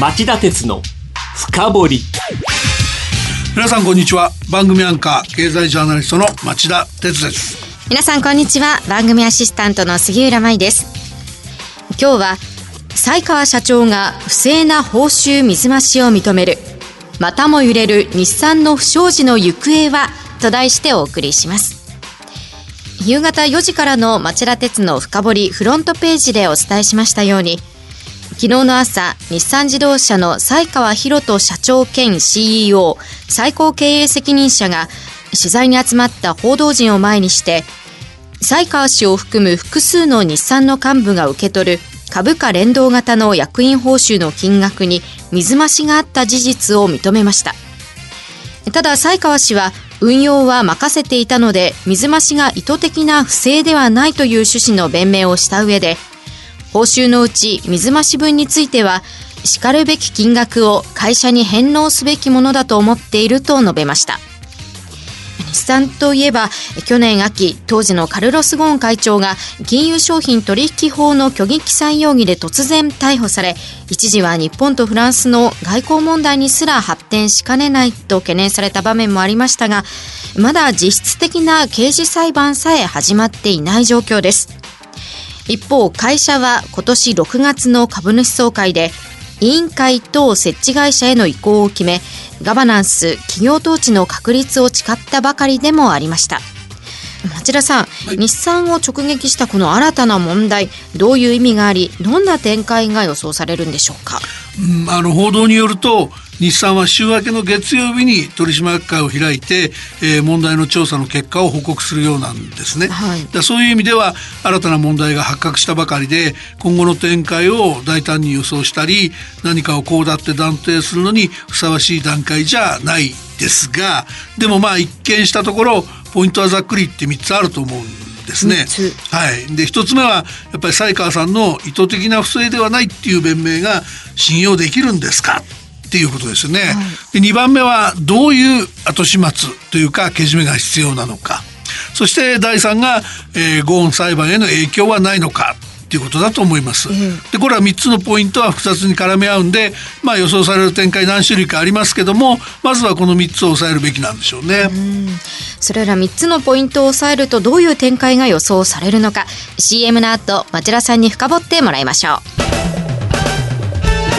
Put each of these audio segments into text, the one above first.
町田鉄の深掘り。皆さんこんにちは。番組アンカー経済ジャーナリストの町田鉄です。皆さんこんにちは。番組アシスタントの杉浦舞です。今日は西川社長が不正な報酬水増しを認めるまたも揺れる日産の不祥事の行方はと題してお送りします。夕方4時からの町田鉄の深掘りフロントページでお伝えしましたように昨日の朝日産自動車の西川博人社長兼 CEO 最高経営責任者が取材に集まった報道陣を前にして西川氏を含む複数の日産の幹部が受け取る株価連動型の役員報酬の金額に水増しがあった事実を認めました。ただ西川氏は運用は任せていたので水増しが意図的な不正ではないという趣旨の弁明をした上で報酬のうち水増し分についてはしかるべき金額を会社に返納すべきものだと思っていると述べました。日産といえば去年秋当時のカルロス・ゴーン会長が金融商品取引法の虚偽記載容疑で突然逮捕され一時は日本とフランスの外交問題にすら発展しかねないと懸念された場面もありましたがまだ実質的な刑事裁判さえ始まっていない状況です。一方会社は今年6月の株主総会で委員会等設置会社への移行を決めガバナンス企業統治の確立を誓ったばかりでもありました。町田さん、はい、日産を直撃したこの新たな問題どういう意味がありどんな展開が予想されるんでしょうか、うん、あの報道によると日産は週明けの月曜日に取締役会を開いて、えー、問題の調査の結果を報告するようなんですね、はい、だそういう意味では新たな問題が発覚したばかりで今後の展開を大胆に予想したり何かをこうだって断定するのにふさわしい段階じゃないですがでもまあ一見したところポイントはざっくりって3つあると思うんですね。はい、で1つ目はやっぱり西川さんの意図的な不正ではないっていう弁明が信用できるんですか？っていうことですよね。はい、で2番目はどういう後始末というかけじめが必要なのかそして第3が、えー、ゴーン裁判への影響はないのかっていうことだと思います。でこれは3つのポイントは複雑に絡み合うんで、まあ、予想される展開何種類かありますけどもまずはこの3つを抑えるべきなんでしょうね。うそれら3つのポイントを抑えるとどういう展開が予想されるのか CM の後町田さんに深掘ってもらいましょう。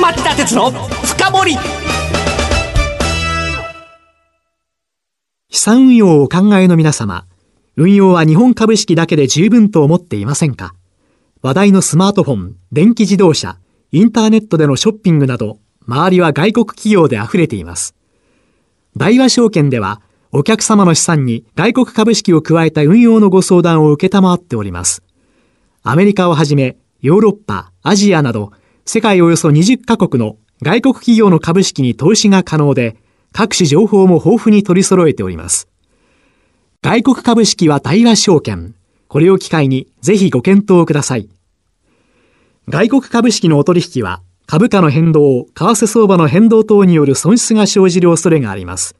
町田鉄の深掘り資産運用をお考えの皆様運用は日本株式だけで十分と思っていませんか？話題のスマートフォン、電気自動車、インターネットでのショッピングなど、周りは外国企業で溢れています。大和証券では、お客様の資産に外国株式を加えた運用のご相談を受けたまわっております。アメリカをはじめ、ヨーロッパ、アジアなど、世界およそ20カ国の外国企業の株式に投資が可能で、各種情報も豊富に取り揃えております。外国株式は大和証券。これを機会にぜひご検討ください。外国株式のお取引は株価の変動、為替相場の変動等による損失が生じる恐れがあります。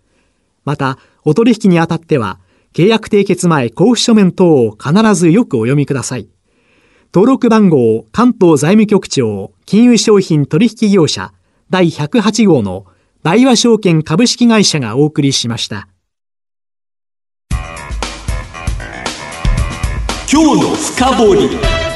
また、お取引にあたっては、契約締結前交付書面等を必ずよくお読みください。登録番号関東財務局長金融商品取引業者第108号の大和証券株式会社がお送りしました。今日の深掘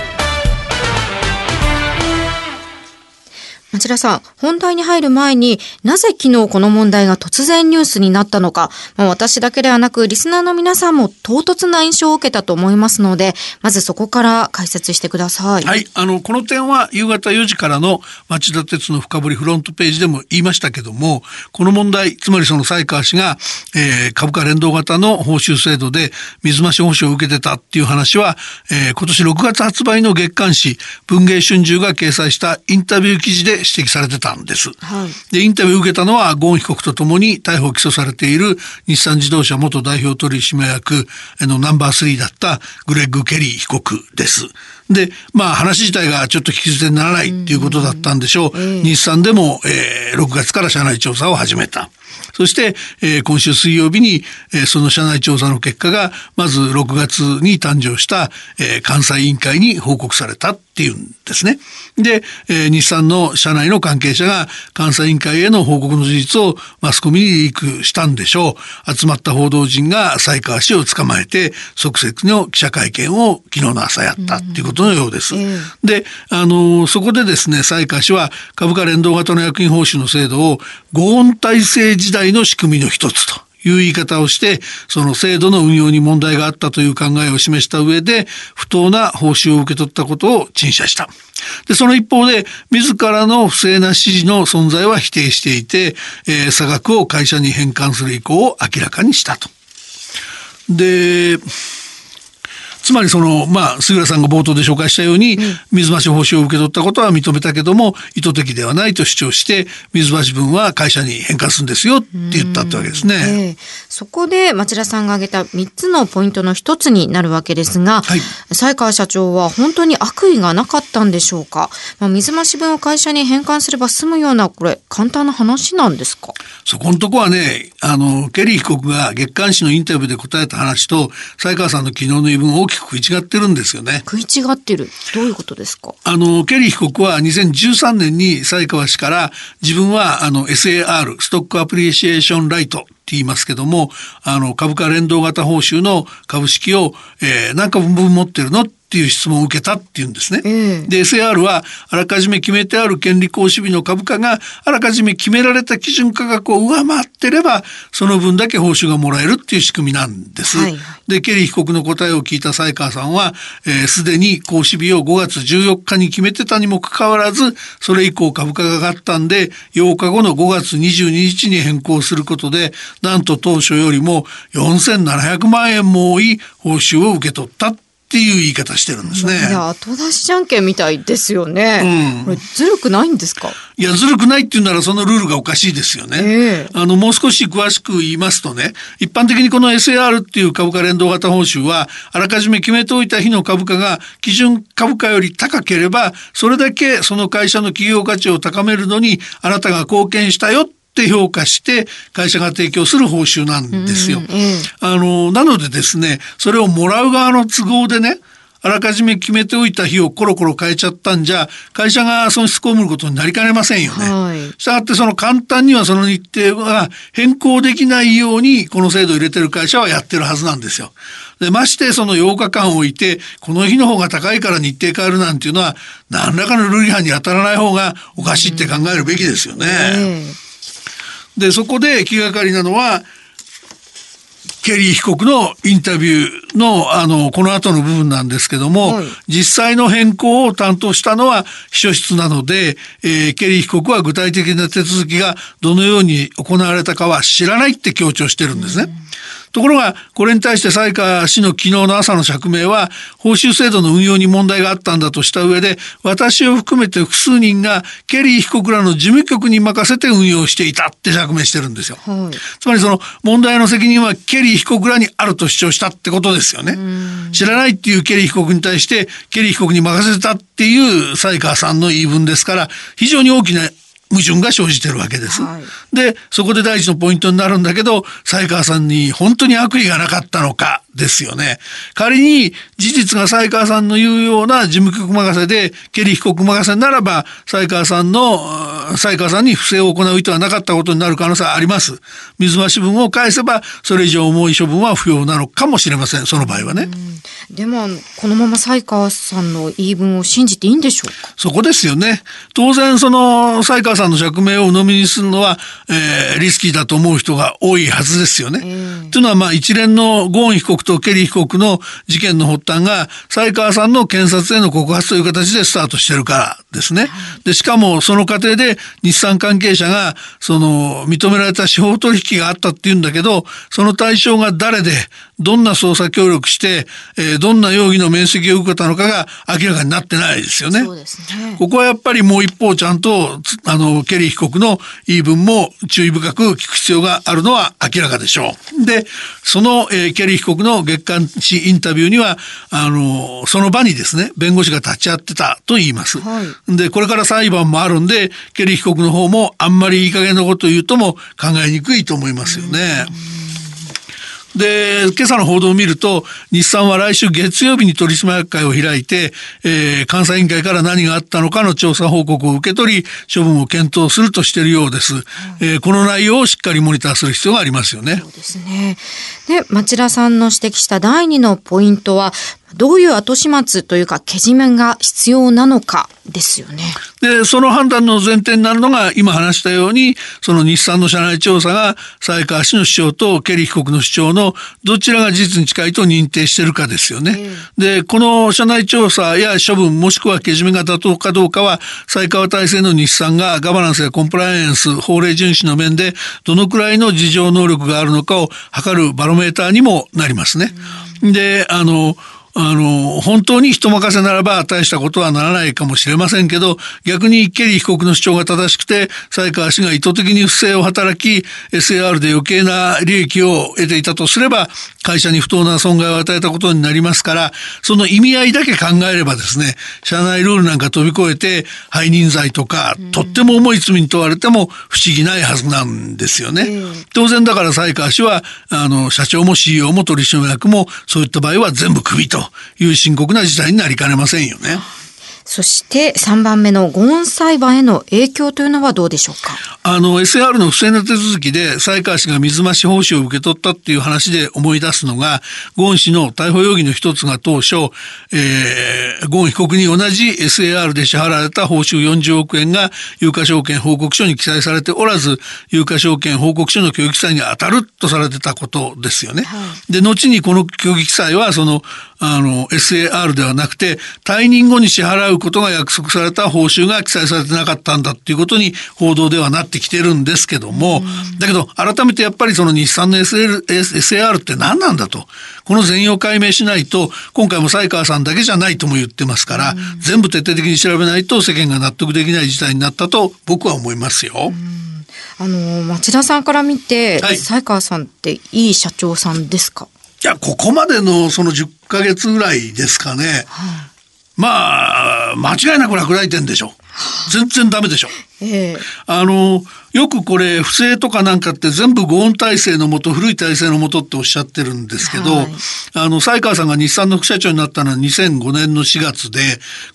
町田さん、本題に入る前になぜ昨日この問題が突然ニュースになったのか、まあ、私だけではなくリスナーの皆さんも唐突な印象を受けたと思いますので、まずそこから解説してください。はい、あの、この点は夕方4時からの町田鉄の深掘りフロントページでも言いましたけども、この問題、つまりその西川氏が、えー、株価連動型の報酬制度で水増し報酬を受けてたっていう話は、えー、今年6月発売の月刊誌文藝春秋が掲載したインタビュー記事で指摘されてたんです。はい、でインタビューを受けたのはゴーン被告とともに逮捕・起訴されている日産自動車元代表取締役のナンバー3だったグレッグ・ケリー被告です。で、まあ話自体がちょっと聞き捨てにならないっていうことだったんでしょう。うんうん、日産でも、えー、6月から社内調査を始めた。そして、えー、今週水曜日に、えー、その社内調査の結果が、まず6月に誕生した、えー、監査委員会に報告されたっていうんですね。で、えー、日産の社内の関係者が監査委員会への報告の事実をマスコミにリークしたんでしょう。集まった報道陣が才川氏を捕まえて即席の記者会見を昨日の朝やったっていうことのようです。うん、で、あのそこでですね、才川氏は株価連動型の役員報酬の制度を合音体制時代の仕組みの一つという言い方をして、その制度の運用に問題があったという考えを示した上で、不当な報酬を受け取ったことを陳謝した。で、その一方で、自らの不正な指示の存在は否定していて、えー、差額を会社に返還する意向を明らかにしたと。で、つまりその、まあ、杉浦さんが冒頭で紹介したように、水増し報酬を受け取ったことは認めたけども、意図的ではないと主張して、水増し分は会社に返還するんですよって言ったってわけですね。えー、そこで町田さんが挙げた3つのポイントの一つになるわけですが、はい、西川社長は本当に悪意がなかったんでしょうか？まあ、水増し分を会社に返還すれば済むような、これ、簡単な話なんですか？そこのとこはね、あの、ケリー被告が月刊誌のインタビューで答えた話と、西川さんの昨日の言い分大きく食い違ってるんですよね。食い違ってる。どういうことですか？あの、ケリー被告は2013年に西川氏から自分はあの SAR、ストックアプリシエーションライトって言いますけども、あの株価連動型報酬の株式を、えー、何株分持ってるの？っていう質問を受けたっていうんですね。で SAR はあらかじめ決めてある権利行使日の株価があらかじめ決められた基準価格を上回ってればその分だけ報酬がもらえるっていう仕組みなんです。はい、でケリー被告の答えを聞いた才川さんはすで、に行使日を5月14日に決めてたにもかかわらずそれ以降株価が上がったんで8日後の5月22日に変更することでなんと当初よりも4700万円も多い報酬を受け取ったっていう言い方してるんですね。いや後出しじゃんけんみたいですよね。うん、これずるくないんですか？いやずるくないって言うならそのルールがおかしいですよね。えー、あのもう少し詳しく言いますとね、一般的にこの SAR っていう株価連動型報酬はあらかじめ決めておいた日の株価が基準株価より高ければそれだけその会社の企業価値を高めるのにあなたが貢献したよって評価して会社が提供する報酬なんですよ。あのなのでですねそれをもらう側の都合でねあらかじめ決めておいた日をコロコロ変えちゃったんじゃ会社が損失被ることになりかねませんよね。はい、したがってその簡単にはその日程が変更できないようにこの制度を入れてる会社はやってるはずなんですよ。でましてその8日間置いてこの日の方が高いから日程変えるなんていうのは何らかのルール違反に当たらない方がおかしいって考えるべきですよね。でそこで気がかりなのはケリー被告のインタビューのあのこの後の部分なんですけども、はい、実際の変更を担当したのは秘書室なので、えー、ケリー被告は具体的な手続きがどのように行われたかは知らないって強調してるんですね。うんところが、これに対して才川氏の昨日の朝の釈明は、報酬制度の運用に問題があったんだとした上で、私を含めて複数人がケリー被告らの事務局に任せて運用していたって釈明してるんですよ。はい、つまりその問題の責任はケリー被告らにあると主張したってことですよね。知らないっていうケリー被告に対してケリー被告に任せたっていう才川さんの言い分ですから、非常に大きな矛盾が生じてるわけです。はい、でそこで第一のポイントになるんだけど才川さんに本当に悪意がなかったのかですよね。仮に事実が才川さんの言うような事務局任せでケリー被告任せならば才川さんの才川さんに不正を行う意図はなかったことになる可能性はあります。水増し分を返せばそれ以上重い処分は不要なのかもしれません。その場合はね。でもこのまま才川さんの言い分を信じていいんでしょうか？そこですよね。当然その才川さんの釈明を鵜呑みにするのは、えー、リスキーだと思う人が多いはずですよね。というのはまあ一連のゴーン被告とケリー被告の事件の発端が才川さんの検察への告発という形でスタートしてるからですね。でしかもその過程で日産関係者がその認められた司法取引があったっていうんだけどその対象が誰でどんな捜査協力して、えー、どんな容疑の面積を受けたのかが明らかになってないですよね。そうですねここはやっぱりもう一方ちゃんとあのケリー被告の言い分も注意深く聞く必要があるのは明らかでしょう。でその、えー、ケリー被告の月刊誌インタビューにはあのその場にですね弁護士が立ち会ってたと言います。はい、でこれから裁判もあるんでケリー被告の方もあんまりいい加減なことを言うとも考えにくいと思いますよね。で、今朝の報道を見ると、日産は来週月曜日に取締役会を開いて、えー、監査委員会から何があったのかの調査報告を受け取り、処分を検討するとしているようです。うん、えー、この内容をしっかりモニターする必要がありますよね。そうですね。で、町田さんの指摘した第二のポイントは、どういう後始末というか、けじめが必要なのかですよね。で、その判断の前提になるのが、今話したように、その日産の社内調査が、才川氏の主張とケリー被告の主張のどちらが事実に近いと認定しているかですよね。うん、で、この社内調査や処分、もしくはけじめが妥当かどうかは、才川体制の日産がガバナンスやコンプライアンス、法令遵守の面で、どのくらいの事情能力があるのかを測るバロメーターにもなりますね。うん、で、あの、あの、本当に人任せならば大したことはならないかもしれませんけど、逆にケリー被告の主張が正しくて、才川氏が意図的に不正を働き、SAR で余計な利益を得ていたとすれば、会社に不当な損害を与えたことになりますから、その意味合いだけ考えればですね、社内ルールなんか飛び越えて、背任罪とか、とっても重い罪に問われても不思議ないはずなんですよね。当然だから才川氏は、あの、社長も CEO も取締役も、そういった場合は全部クビと。いう深刻な事態になりかねませんよね。そして3番目のゴーン裁判への影響というのはどうでしょうか？あの SAR の不正な手続きで才川氏が水増し報酬を受け取ったっていう話で思い出すのがゴーン氏の逮捕容疑の一つが当初、えー、ゴーン被告に同じ SAR で支払われた報酬40億円が有価証券報告書に記載されておらず有価証券報告書の虚偽記載に当たるとされてたことですよね。はい、で後にこの虚偽記載はそのあの SAR ではなくて退任後に支払うことが約束された報酬が記載されてなかったんだっていうことに報道ではなってきてるんですけども、だけど改めてやっぱりその日産の SL SAR って何なんだと。この全容解明しないと今回も才川さんだけじゃないとも言ってますから、全部徹底的に調べないと世間が納得できない事態になったと僕は思いますよ。あの町田さんから見て、はい、才川さんっていい社長さんですか？いやここまでのその10ヶ月ぐらいですかね、はまあ間違いなく落第点でしょ。全然ダメでしょ、えー、あのよくこれ不正とかなんかって全部ゴーン体制のもと古い体制のもとっておっしゃってるんですけど、はい、あの才川さんが日産の副社長になったのは2005年の4月で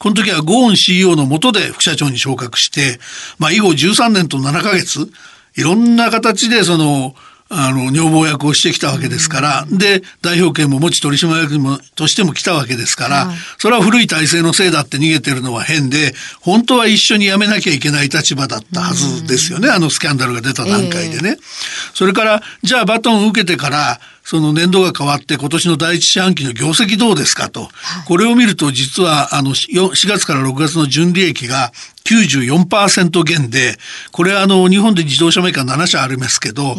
この時はゴーン CEO のもとで副社長に昇格してまあ以後13年と7ヶ月いろんな形でそのあの女房役をしてきたわけですから、で代表権も持ち取締役もとしても来たわけですから、それは古い体制のせいだって逃げてるのは変で本当は一緒に辞めなきゃいけない立場だったはずですよね、あのスキャンダルが出た段階でね。それからじゃあバトンを受けてからその年度が変わって今年の第一四半期の業績どうですかと、これを見ると実はあの4月から6月の純利益が94%減でこれはあの日本で自動車メーカー7社ありますけど、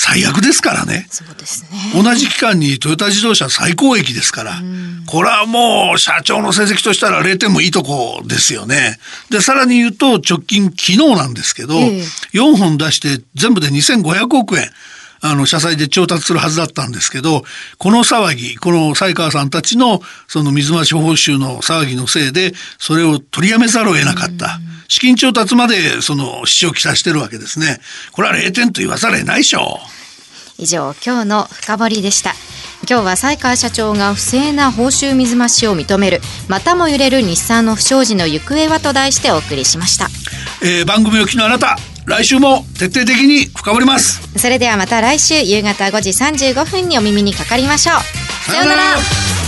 最悪ですからね。そうですね。同じ期間にトヨタ自動車最高益ですから、これはもう社長の成績としたら0点もいいとこですよね。で、さらに言うと直近昨日なんですけど、えー、4本出して全部で2500億円。あの、社債で調達するはずだったんですけど、この騒ぎ、この才川さんたちのその水増し報酬の騒ぎのせいで、それを取りやめざるを得なかった。資金調達までその支障をきさしてるわけですね。これは0点と言わざるを得ないでしょう。以上、今日の深掘りでした。今日は才川社長が不正な報酬水増しを認めるまたも揺れる日産の不祥事の行方はと題してお送りしました、えー、番組を聞きのあなた来週も徹底的に深掘りますそれではまた来週夕方5時35分にお耳にかかりましょうさようなら